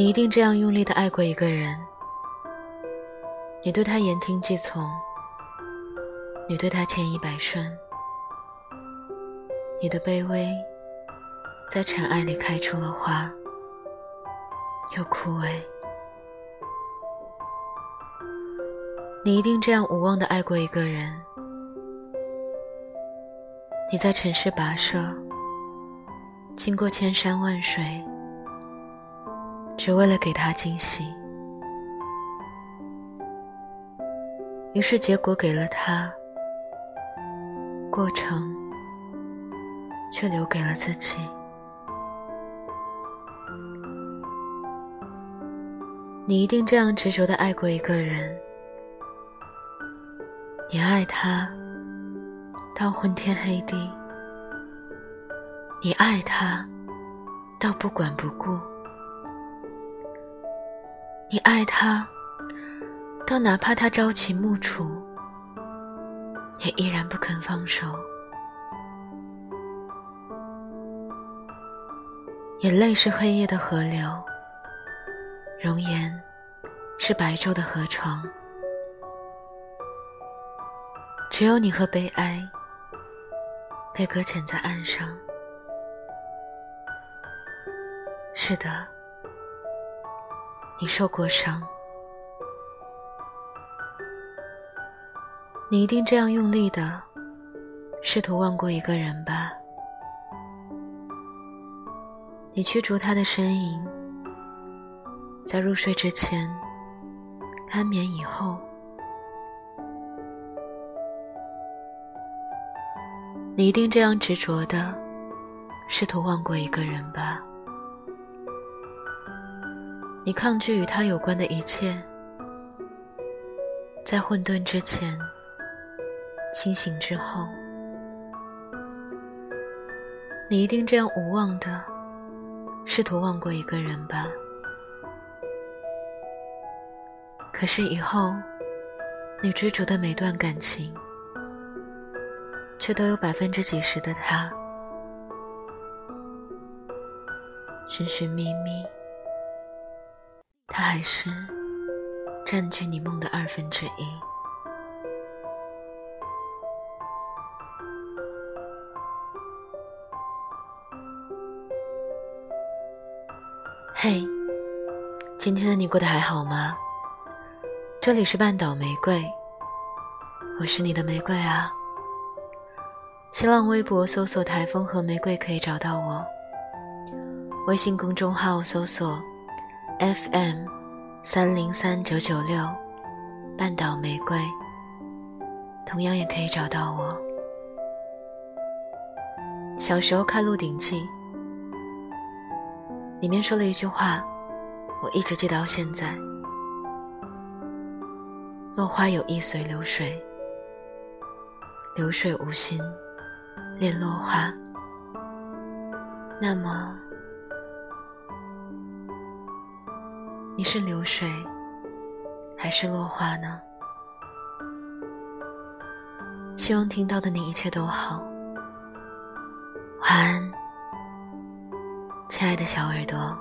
你一定这样用力的爱过一个人，你对他言听计从，你对他千依百顺，你的卑微在尘埃里开出了花，又枯萎。你一定这样无望的爱过一个人，你在尘世跋涉，经过千山万水。只为了给他惊喜，于是结果给了他，过程却留给了自己。你一定这样执着的爱过一个人，你爱他到昏天黑地，你爱他到不管不顾。你爱他，到哪怕他朝秦暮楚，也依然不肯放手。眼泪是黑夜的河流，容颜是白昼的河床，只有你和悲哀被搁浅在岸上。是的。你受过伤，你一定这样用力的试图忘过一个人吧？你驱逐他的身影，在入睡之前，安眠以后，你一定这样执着的试图忘过一个人吧？你抗拒与他有关的一切，在混沌之前，清醒之后，你一定这样无望的试图忘过一个人吧？可是以后，你追逐的每段感情，却都有百分之几十的他，寻寻觅觅。他还是占据你梦的二分之一。嘿，今天的你过得还好吗？这里是半岛玫瑰，我是你的玫瑰啊。新浪微博搜索“台风和玫瑰”可以找到我，微信公众号搜索。FM 三零三九九六，半岛玫瑰，同样也可以找到我。小时候看《鹿鼎记》，里面说了一句话，我一直记到现在：落花有意随流水，流水无心恋落花。那么。你是流水，还是落花呢？希望听到的你一切都好。晚安，亲爱的小耳朵。